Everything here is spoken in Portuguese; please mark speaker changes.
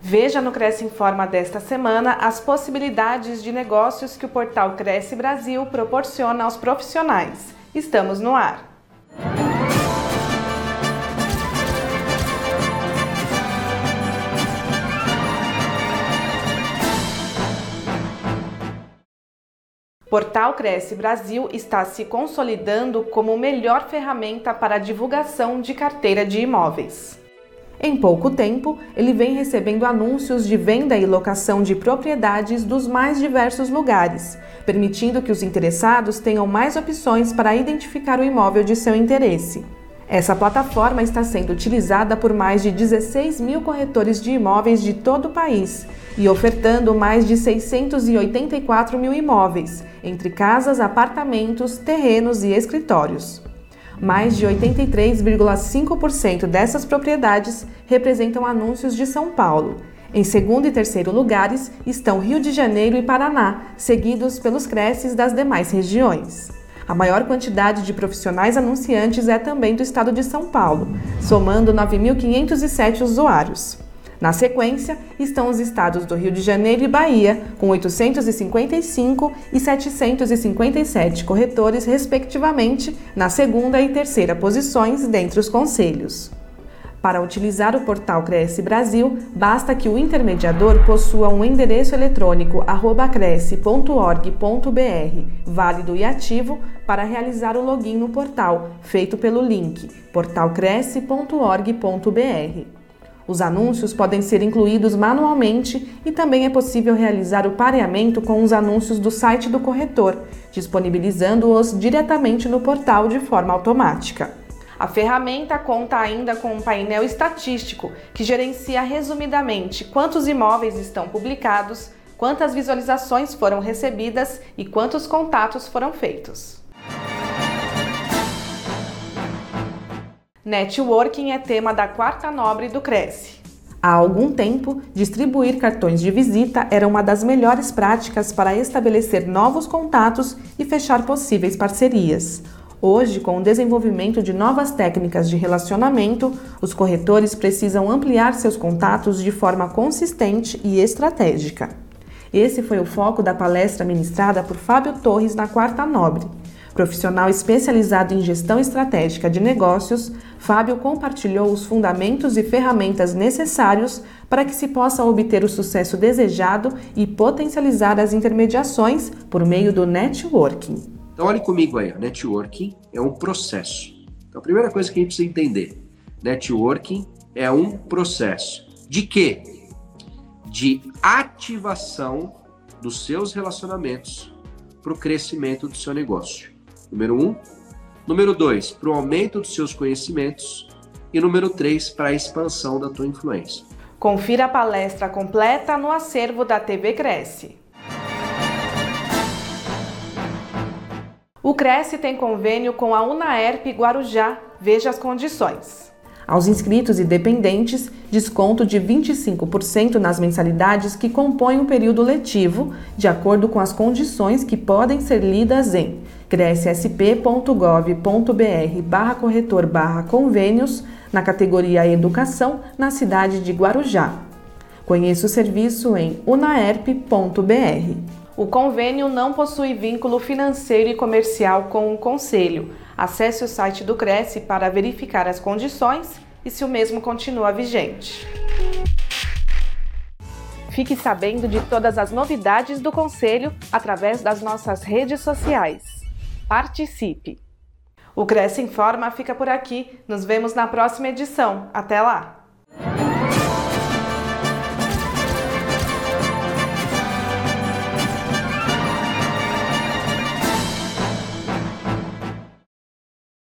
Speaker 1: Veja no Cresce Informa desta semana as possibilidades de negócios que o portal Cresce Brasil proporciona aos profissionais. Estamos no ar. Portal Cresce Brasil está se consolidando como melhor ferramenta para a divulgação de carteira de imóveis. Em pouco tempo, ele vem recebendo anúncios de venda e locação de propriedades dos mais diversos lugares, permitindo que os interessados tenham mais opções para identificar o imóvel de seu interesse. Essa plataforma está sendo utilizada por mais de 16 mil corretores de imóveis de todo o país e ofertando mais de 684 mil imóveis, entre casas, apartamentos, terrenos e escritórios. Mais de 83,5% dessas propriedades representam anúncios de São Paulo. Em segundo e terceiro lugares estão Rio de Janeiro e Paraná, seguidos pelos creces das demais regiões. A maior quantidade de profissionais anunciantes é também do estado de São Paulo, somando 9.507 usuários. Na sequência, estão os estados do Rio de Janeiro e Bahia, com 855 e 757 corretores, respectivamente, na segunda e terceira posições dentre os conselhos. Para utilizar o portal Cresce Brasil, basta que o intermediador possua um endereço eletrônico cresce.org.br, válido e ativo, para realizar o login no portal, feito pelo link portalcresce.org.br. Os anúncios podem ser incluídos manualmente e também é possível realizar o pareamento com os anúncios do site do corretor, disponibilizando-os diretamente no portal de forma automática. A ferramenta conta ainda com um painel estatístico que gerencia resumidamente quantos imóveis estão publicados, quantas visualizações foram recebidas e quantos contatos foram feitos. Networking é tema da quarta nobre do Cresce. Há algum tempo, distribuir cartões de visita era uma das melhores práticas para estabelecer novos contatos e fechar possíveis parcerias. Hoje, com o desenvolvimento de novas técnicas de relacionamento, os corretores precisam ampliar seus contatos de forma consistente e estratégica. Esse foi o foco da palestra ministrada por Fábio Torres na Quarta Nobre. Profissional especializado em gestão estratégica de negócios, Fábio compartilhou os fundamentos e ferramentas necessários para que se possa obter o sucesso desejado e potencializar as intermediações por meio do networking.
Speaker 2: Então, olhe comigo aí, networking é um processo. Então, a primeira coisa que a gente precisa entender: networking é um processo. De quê? De ativação dos seus relacionamentos para o crescimento do seu negócio. Número um. Número dois, para o aumento dos seus conhecimentos. E número três, para a expansão da tua influência.
Speaker 1: Confira a palestra completa no acervo da TV Cresce. O Cresce tem convênio com a Unaerp Guarujá. Veja as condições. Aos inscritos e dependentes, desconto de 25% nas mensalidades que compõem o período letivo, de acordo com as condições que podem ser lidas em crescsp.gov.br barra corretor barra convênios, na categoria Educação, na cidade de Guarujá. Conheça o serviço em unaerp.br. O convênio não possui vínculo financeiro e comercial com o Conselho. Acesse o site do Cresce para verificar as condições e se o mesmo continua vigente. Fique sabendo de todas as novidades do Conselho através das nossas redes sociais. Participe! O Cresce Informa fica por aqui. Nos vemos na próxima edição. Até lá!